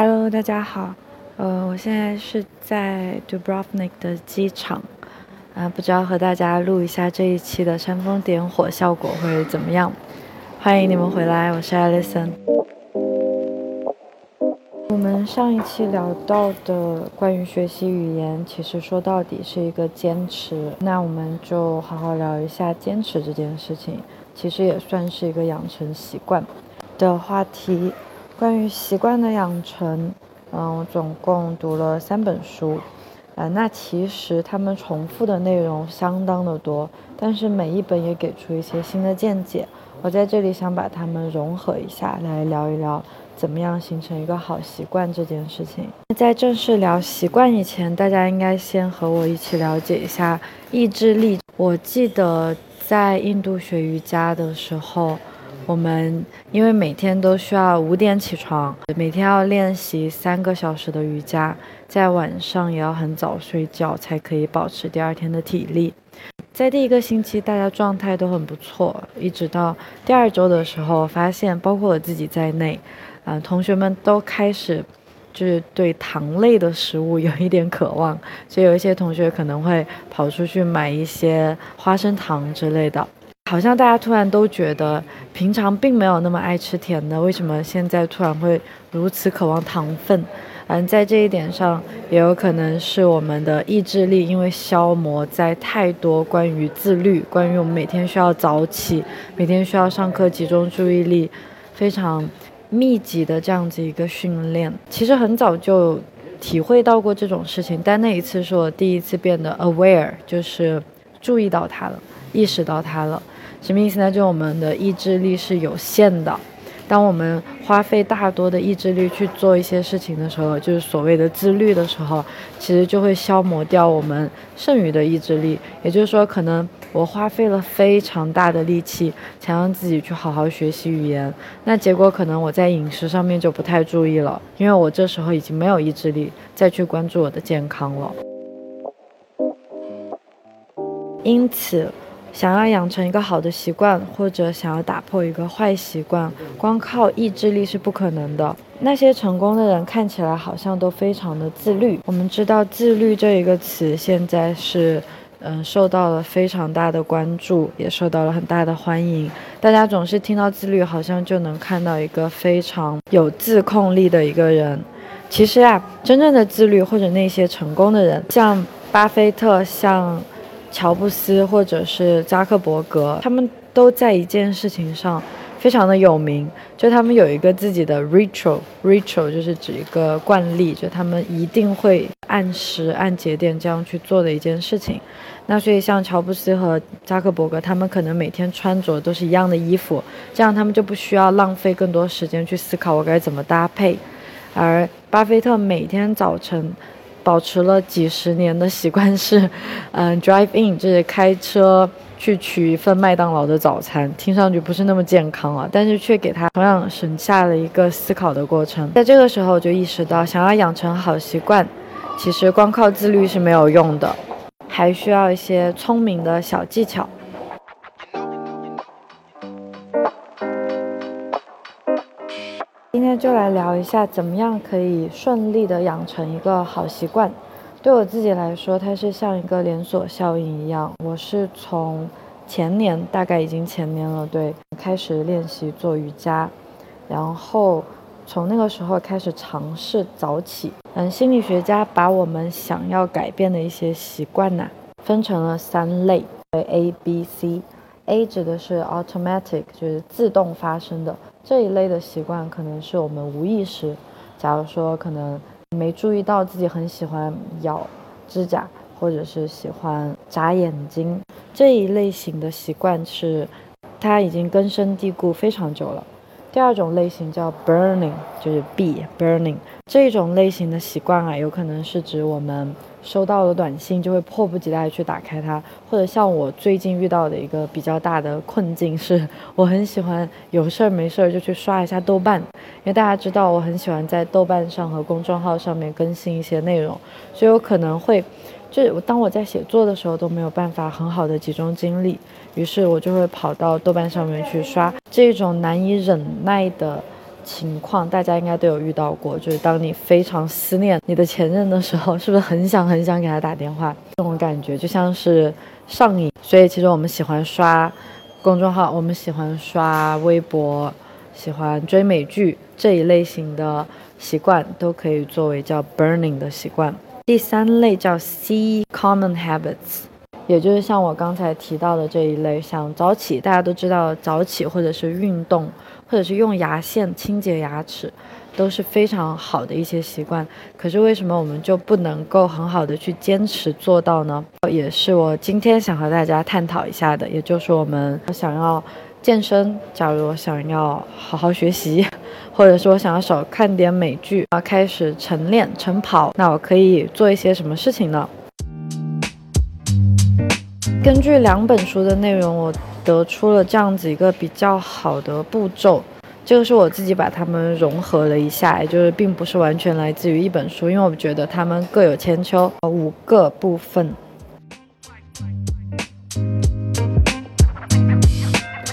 Hello，大家好，呃，我现在是在 Dubrovnik 的机场，啊，不知道和大家录一下这一期的煽风点火效果会怎么样？欢迎你们回来，我是 Alison。我们上一期聊到的关于学习语言，其实说到底是一个坚持，那我们就好好聊一下坚持这件事情，其实也算是一个养成习惯的话题。关于习惯的养成，嗯，我总共读了三本书，呃，那其实他们重复的内容相当的多，但是每一本也给出一些新的见解。我在这里想把它们融合一下来聊一聊，怎么样形成一个好习惯这件事情。在正式聊习惯以前，大家应该先和我一起了解一下意志力。我记得在印度学瑜伽的时候。我们因为每天都需要五点起床，每天要练习三个小时的瑜伽，在晚上也要很早睡觉，才可以保持第二天的体力。在第一个星期，大家状态都很不错，一直到第二周的时候，发现包括我自己在内，啊，同学们都开始就是对糖类的食物有一点渴望，所以有一些同学可能会跑出去买一些花生糖之类的。好像大家突然都觉得平常并没有那么爱吃甜的，为什么现在突然会如此渴望糖分？嗯，在这一点上，也有可能是我们的意志力因为消磨在太多关于自律、关于我们每天需要早起、每天需要上课、集中注意力非常密集的这样子一个训练。其实很早就体会到过这种事情，但那一次是我第一次变得 aware，就是注意到它了，意识到它了。什么意思呢？就我们的意志力是有限的，当我们花费大多的意志力去做一些事情的时候，就是所谓的自律的时候，其实就会消磨掉我们剩余的意志力。也就是说，可能我花费了非常大的力气，想让自己去好好学习语言，那结果可能我在饮食上面就不太注意了，因为我这时候已经没有意志力再去关注我的健康了。因此。想要养成一个好的习惯，或者想要打破一个坏习惯，光靠意志力是不可能的。那些成功的人看起来好像都非常的自律。我们知道“自律”这一个词现在是，嗯，受到了非常大的关注，也受到了很大的欢迎。大家总是听到自律，好像就能看到一个非常有自控力的一个人。其实啊，真正的自律或者那些成功的人，像巴菲特，像。乔布斯或者是扎克伯格，他们都在一件事情上非常的有名，就他们有一个自己的 ritual，ritual 就是指一个惯例，就他们一定会按时按节点这样去做的一件事情。那所以像乔布斯和扎克伯格，他们可能每天穿着都是一样的衣服，这样他们就不需要浪费更多时间去思考我该怎么搭配。而巴菲特每天早晨。保持了几十年的习惯是，嗯，drive in，就是开车去取一份麦当劳的早餐，听上去不是那么健康啊，但是却给他同样省下了一个思考的过程。在这个时候，就意识到，想要养成好习惯，其实光靠自律是没有用的，还需要一些聪明的小技巧。就来聊一下，怎么样可以顺利的养成一个好习惯。对我自己来说，它是像一个连锁效应一样。我是从前年，大概已经前年了，对，开始练习做瑜伽，然后从那个时候开始尝试早起。嗯，心理学家把我们想要改变的一些习惯呢，分成了三类，为 A、B、C。A 指的是 automatic，就是自动发生的这一类的习惯，可能是我们无意识。假如说可能没注意到自己很喜欢咬指甲，或者是喜欢眨眼睛这一类型的习惯，是它已经根深蒂固非常久了。第二种类型叫 burning，就是 B burning 这种类型的习惯啊，有可能是指我们。收到了短信就会迫不及待去打开它，或者像我最近遇到的一个比较大的困境是，我很喜欢有事儿没事儿就去刷一下豆瓣，因为大家知道我很喜欢在豆瓣上和公众号上面更新一些内容，所以我可能会，就当我在写作的时候都没有办法很好的集中精力，于是我就会跑到豆瓣上面去刷这种难以忍耐的。情况，大家应该都有遇到过，就是当你非常思念你的前任的时候，是不是很想很想给他打电话？这种感觉就像是上瘾。所以其实我们喜欢刷公众号，我们喜欢刷微博，喜欢追美剧这一类型的习惯，都可以作为叫 burning 的习惯。第三类叫 C common habits。也就是像我刚才提到的这一类，像早起，大家都知道早起或者是运动，或者是用牙线清洁牙齿，都是非常好的一些习惯。可是为什么我们就不能够很好的去坚持做到呢？也是我今天想和大家探讨一下的。也就是我们想要健身，假如我想要好好学习，或者说想要少看点美剧，啊开始晨练晨跑，那我可以做一些什么事情呢？根据两本书的内容，我得出了这样子一个比较好的步骤。这个是我自己把它们融合了一下，也就是并不是完全来自于一本书，因为我觉得它们各有千秋。五个部分。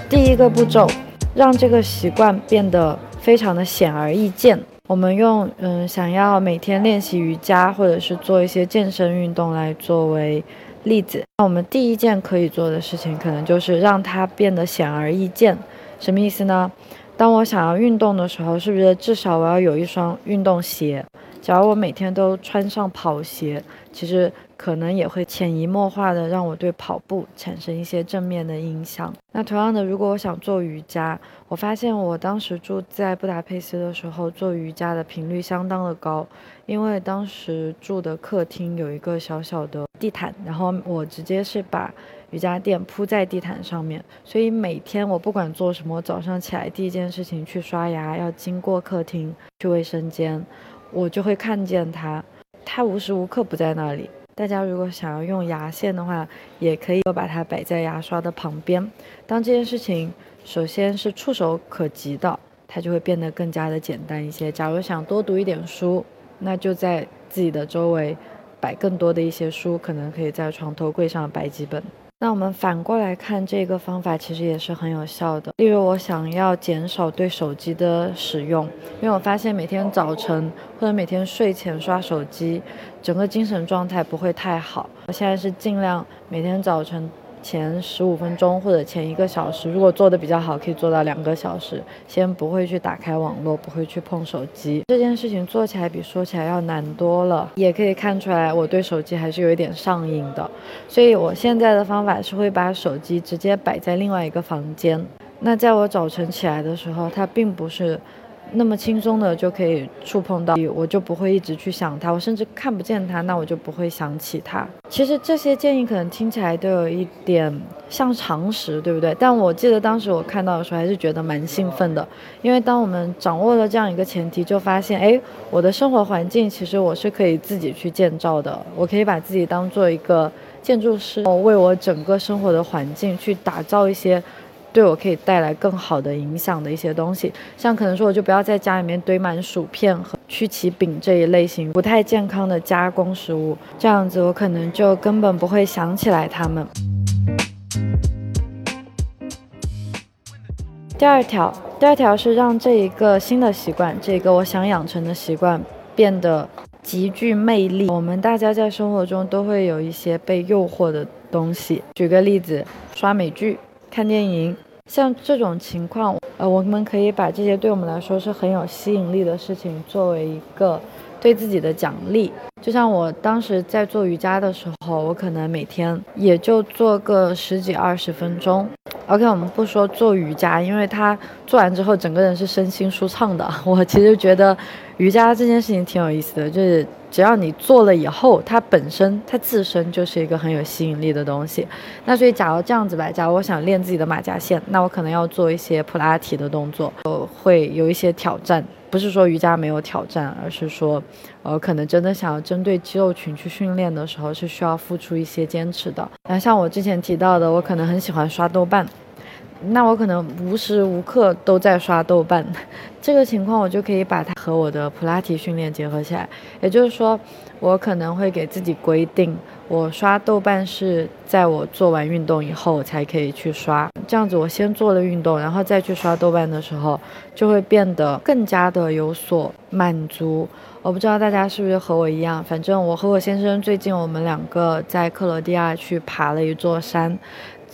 第一个步骤，让这个习惯变得非常的显而易见。我们用嗯，想要每天练习瑜伽，或者是做一些健身运动来作为。例子，那我们第一件可以做的事情，可能就是让它变得显而易见。什么意思呢？当我想要运动的时候，是不是至少我要有一双运动鞋？假如我每天都穿上跑鞋，其实可能也会潜移默化的让我对跑步产生一些正面的影响。那同样的，如果我想做瑜伽，我发现我当时住在布达佩斯的时候，做瑜伽的频率相当的高，因为当时住的客厅有一个小小的地毯，然后我直接是把瑜伽垫铺在地毯上面，所以每天我不管做什么，早上起来第一件事情去刷牙，要经过客厅去卫生间。我就会看见它，它无时无刻不在那里。大家如果想要用牙线的话，也可以把它摆在牙刷的旁边。当这件事情首先是触手可及的，它就会变得更加的简单一些。假如想多读一点书，那就在自己的周围摆更多的一些书，可能可以在床头柜上摆几本。那我们反过来看这个方法，其实也是很有效的。例如，我想要减少对手机的使用，因为我发现每天早晨或者每天睡前刷手机，整个精神状态不会太好。我现在是尽量每天早晨。前十五分钟或者前一个小时，如果做的比较好，可以做到两个小时。先不会去打开网络，不会去碰手机。这件事情做起来比说起来要难多了，也可以看出来我对手机还是有一点上瘾的。所以我现在的方法是会把手机直接摆在另外一个房间。那在我早晨起来的时候，它并不是。那么轻松的就可以触碰到，我就不会一直去想它，我甚至看不见它，那我就不会想起它。其实这些建议可能听起来都有一点像常识，对不对？但我记得当时我看到的时候还是觉得蛮兴奋的，因为当我们掌握了这样一个前提，就发现，哎，我的生活环境其实我是可以自己去建造的，我可以把自己当做一个建筑师，为我整个生活的环境去打造一些。对我可以带来更好的影响的一些东西，像可能说我就不要在家里面堆满薯片和曲奇饼这一类型不太健康的加工食物，这样子我可能就根本不会想起来它们。第二条，第二条是让这一个新的习惯，这个我想养成的习惯变得极具魅力。我们大家在生活中都会有一些被诱惑的东西，举个例子，刷美剧、看电影。像这种情况，呃，我们可以把这些对我们来说是很有吸引力的事情作为一个对自己的奖励。就像我当时在做瑜伽的时候，我可能每天也就做个十几二十分钟。OK，我们不说做瑜伽，因为它做完之后整个人是身心舒畅的。我其实觉得瑜伽这件事情挺有意思的，就是。只要你做了以后，它本身它自身就是一个很有吸引力的东西。那所以，假如这样子吧，假如我想练自己的马甲线，那我可能要做一些普拉提的动作，呃，会有一些挑战。不是说瑜伽没有挑战，而是说，呃，可能真的想要针对肌肉群去训练的时候，是需要付出一些坚持的。那像我之前提到的，我可能很喜欢刷豆瓣。那我可能无时无刻都在刷豆瓣。这个情况我就可以把它和我的普拉提训练结合起来，也就是说，我可能会给自己规定，我刷豆瓣是在我做完运动以后才可以去刷。这样子，我先做了运动，然后再去刷豆瓣的时候，就会变得更加的有所满足。我不知道大家是不是和我一样，反正我和我先生最近我们两个在克罗地亚去爬了一座山。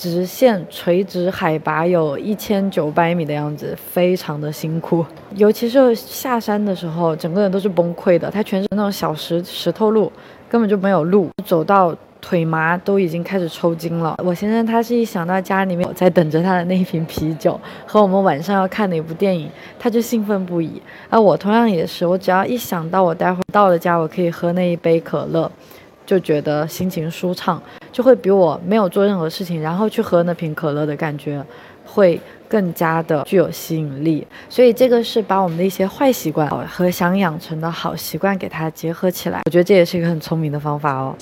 直线垂直海拔有一千九百米的样子，非常的辛苦。尤其是下山的时候，整个人都是崩溃的。它全是那种小石石头路，根本就没有路，走到腿麻都已经开始抽筋了。我先生他是一想到家里面我在等着他的那一瓶啤酒和我们晚上要看的一部电影，他就兴奋不已。而我同样也是，我只要一想到我待会到了家，我可以喝那一杯可乐。就觉得心情舒畅，就会比我没有做任何事情，然后去喝那瓶可乐的感觉，会更加的具有吸引力。所以这个是把我们的一些坏习惯和想养成的好习惯给它结合起来，我觉得这也是一个很聪明的方法哦。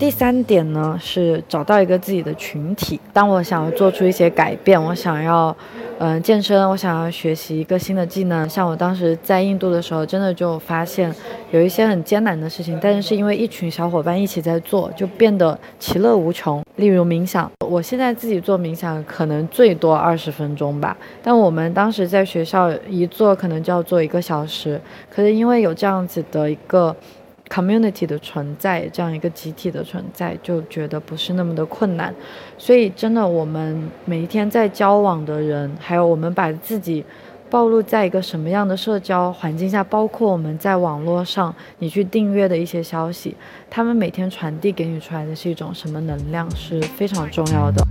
第三点呢是找到一个自己的群体。当我想要做出一些改变，我想要。嗯，健身，我想要学习一个新的技能。像我当时在印度的时候，真的就发现有一些很艰难的事情，但是是因为一群小伙伴一起在做，就变得其乐无穷。例如冥想，我现在自己做冥想可能最多二十分钟吧，但我们当时在学校一做可能就要做一个小时。可是因为有这样子的一个。Community 的存在，这样一个集体的存在，就觉得不是那么的困难。所以，真的，我们每一天在交往的人，还有我们把自己暴露在一个什么样的社交环境下，包括我们在网络上你去订阅的一些消息，他们每天传递给你出来的是一种什么能量，是非常重要的。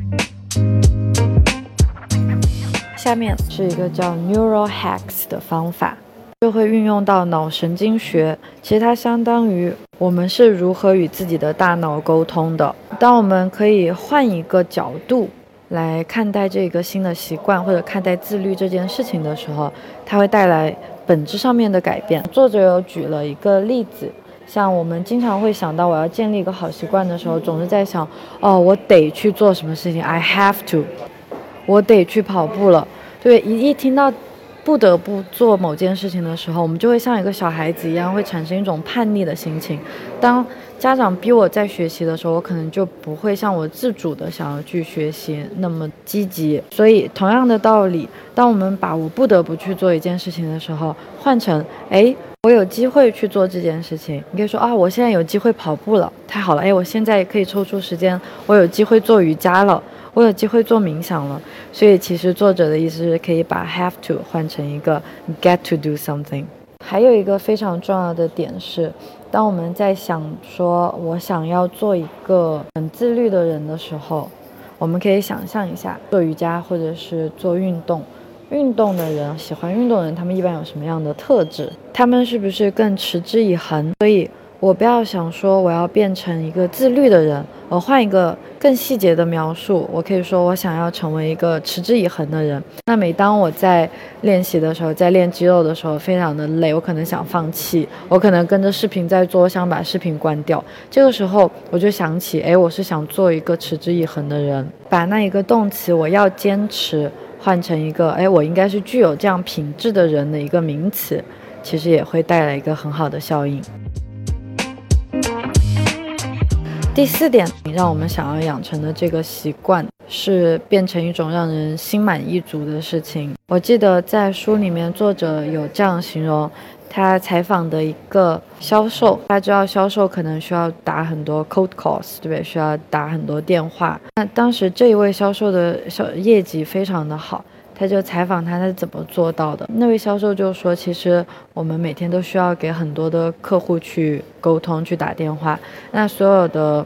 下面是一个叫 Neural Hacks 的方法。就会运用到脑神经学，其实它相当于我们是如何与自己的大脑沟通的。当我们可以换一个角度来看待这个新的习惯，或者看待自律这件事情的时候，它会带来本质上面的改变。作者有举了一个例子，像我们经常会想到我要建立一个好习惯的时候，总是在想，哦，我得去做什么事情，I have to，我得去跑步了。对，一一听到。不得不做某件事情的时候，我们就会像一个小孩子一样，会产生一种叛逆的心情。当家长逼我在学习的时候，我可能就不会像我自主的想要去学习那么积极。所以，同样的道理，当我们把我不得不去做一件事情的时候，换成哎，我有机会去做这件事情。你可以说啊，我现在有机会跑步了，太好了！哎，我现在可以抽出时间，我有机会做瑜伽了。我有机会做冥想了，所以其实作者的意思是可以把 have to 换成一个 get to do something。还有一个非常重要的点是，当我们在想说我想要做一个很自律的人的时候，我们可以想象一下做瑜伽或者是做运动，运动的人喜欢运动的人，他们一般有什么样的特质？他们是不是更持之以恒？所以。我不要想说我要变成一个自律的人，我换一个更细节的描述，我可以说我想要成为一个持之以恒的人。那每当我在练习的时候，在练肌肉的时候，非常的累，我可能想放弃，我可能跟着视频在做，我想把视频关掉。这个时候我就想起，哎，我是想做一个持之以恒的人，把那一个动词我要坚持换成一个，哎，我应该是具有这样品质的人的一个名词，其实也会带来一个很好的效应。第四点，你让我们想要养成的这个习惯是变成一种让人心满意足的事情。我记得在书里面，作者有这样形容他采访的一个销售，他知道销售可能需要打很多 cold calls，对不对？需要打很多电话。那当时这一位销售的销业绩非常的好。他就采访他，他是怎么做到的？那位销售就说：“其实我们每天都需要给很多的客户去沟通、去打电话。那所有的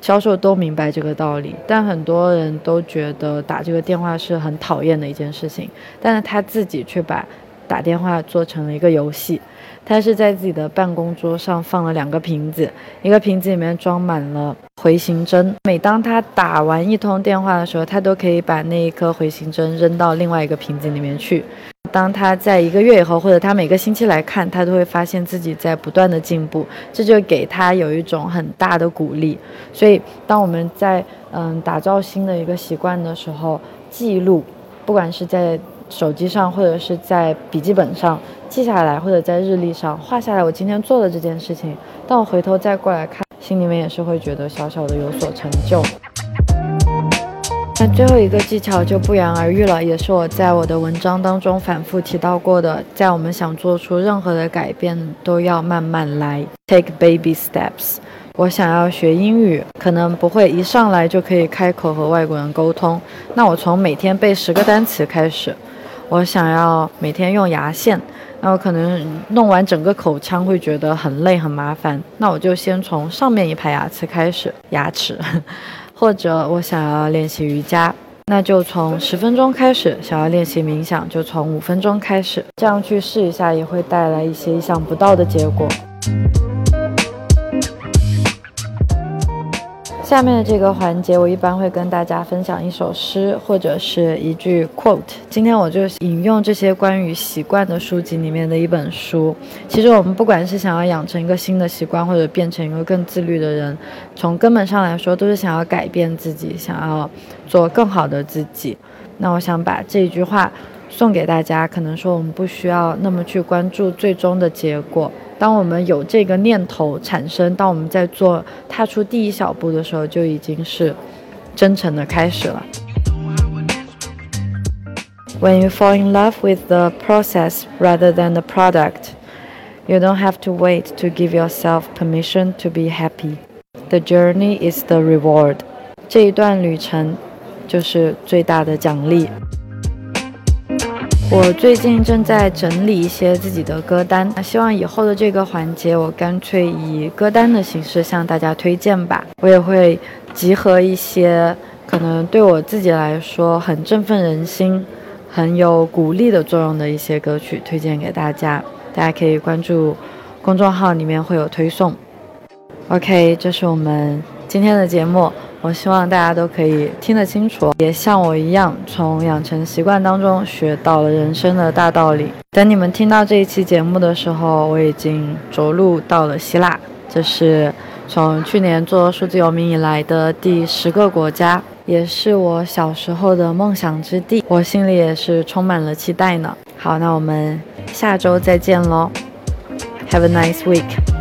销售都明白这个道理，但很多人都觉得打这个电话是很讨厌的一件事情。但是他自己却把打电话做成了一个游戏。”他是在自己的办公桌上放了两个瓶子，一个瓶子里面装满了回形针。每当他打完一通电话的时候，他都可以把那一颗回形针扔到另外一个瓶子里面去。当他在一个月以后，或者他每个星期来看，他都会发现自己在不断的进步，这就给他有一种很大的鼓励。所以，当我们在嗯打造新的一个习惯的时候，记录，不管是在手机上，或者是在笔记本上记下来，或者在日历上画下来，我今天做的这件事情，当我回头再过来看，心里面也是会觉得小小的有所成就。那最后一个技巧就不言而喻了，也是我在我的文章当中反复提到过的，在我们想做出任何的改变，都要慢慢来，take baby steps。我想要学英语，可能不会一上来就可以开口和外国人沟通，那我从每天背十个单词开始。我想要每天用牙线，那我可能弄完整个口腔会觉得很累很麻烦，那我就先从上面一排牙齿开始，牙齿。或者我想要练习瑜伽，那就从十分钟开始；想要练习冥想，就从五分钟开始。这样去试一下，也会带来一些意想不到的结果。下面的这个环节，我一般会跟大家分享一首诗或者是一句 quote。今天我就引用这些关于习惯的书籍里面的一本书。其实我们不管是想要养成一个新的习惯，或者变成一个更自律的人，从根本上来说，都是想要改变自己，想要做更好的自己。那我想把这一句话送给大家，可能说我们不需要那么去关注最终的结果。当我们有这个念头产生，当我们在做踏出第一小步的时候，就已经是真诚的开始了。When you fall in love with the process rather than the product, you don't have to wait to give yourself permission to be happy. The journey is the reward. 这一段旅程就是最大的奖励。我最近正在整理一些自己的歌单，希望以后的这个环节，我干脆以歌单的形式向大家推荐吧。我也会集合一些可能对我自己来说很振奋人心、很有鼓励的作用的一些歌曲推荐给大家，大家可以关注公众号，里面会有推送。OK，这是我们今天的节目。我希望大家都可以听得清楚，也像我一样，从养成习惯当中学到了人生的大道理。等你们听到这一期节目的时候，我已经着陆到了希腊，这是从去年做数字游民以来的第十个国家，也是我小时候的梦想之地，我心里也是充满了期待呢。好，那我们下周再见喽，Have a nice week。